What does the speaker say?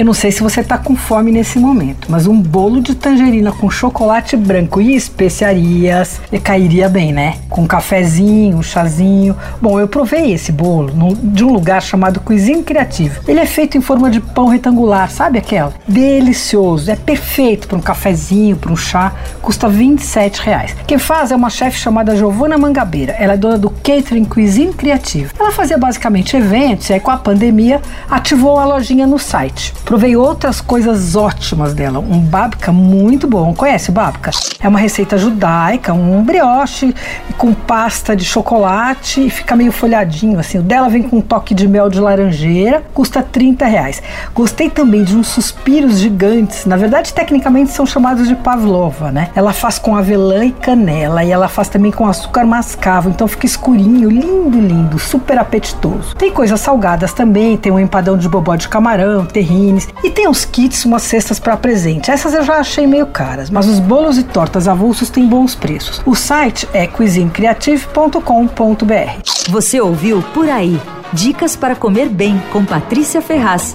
Eu não sei se você está com fome nesse momento, mas um bolo de tangerina com chocolate branco e especiarias cairia bem, né? Com um cafezinho, um chazinho. Bom, eu provei esse bolo no, de um lugar chamado Cuisine Criativa. Ele é feito em forma de pão retangular, sabe aquela? Delicioso, é perfeito para um cafezinho, para um chá. Custa 27 reais. Quem faz é uma chefe chamada Giovana Mangabeira. Ela é dona do Catering Cuisine Criativa. Ela fazia basicamente eventos e aí com a pandemia ativou a lojinha no site. Provei outras coisas ótimas dela. Um babka muito bom. Conhece o babka? É uma receita judaica, um brioche com pasta de chocolate e fica meio folhadinho assim. O dela vem com um toque de mel de laranjeira, custa 30 reais. Gostei também de uns suspiros gigantes. Na verdade, tecnicamente são chamados de pavlova, né? Ela faz com avelã e canela e ela faz também com açúcar mascavo, então fica escurinho, lindo, lindo, super apetitoso. Tem coisas salgadas também, tem um empadão de bobó de camarão, terrine e tem uns kits, umas cestas para presente. Essas eu já achei meio caras, mas os bolos e tortas avulsos têm bons preços. O site é cuisinecreative.com.br. Você ouviu Por Aí. Dicas para comer bem com Patrícia Ferraz.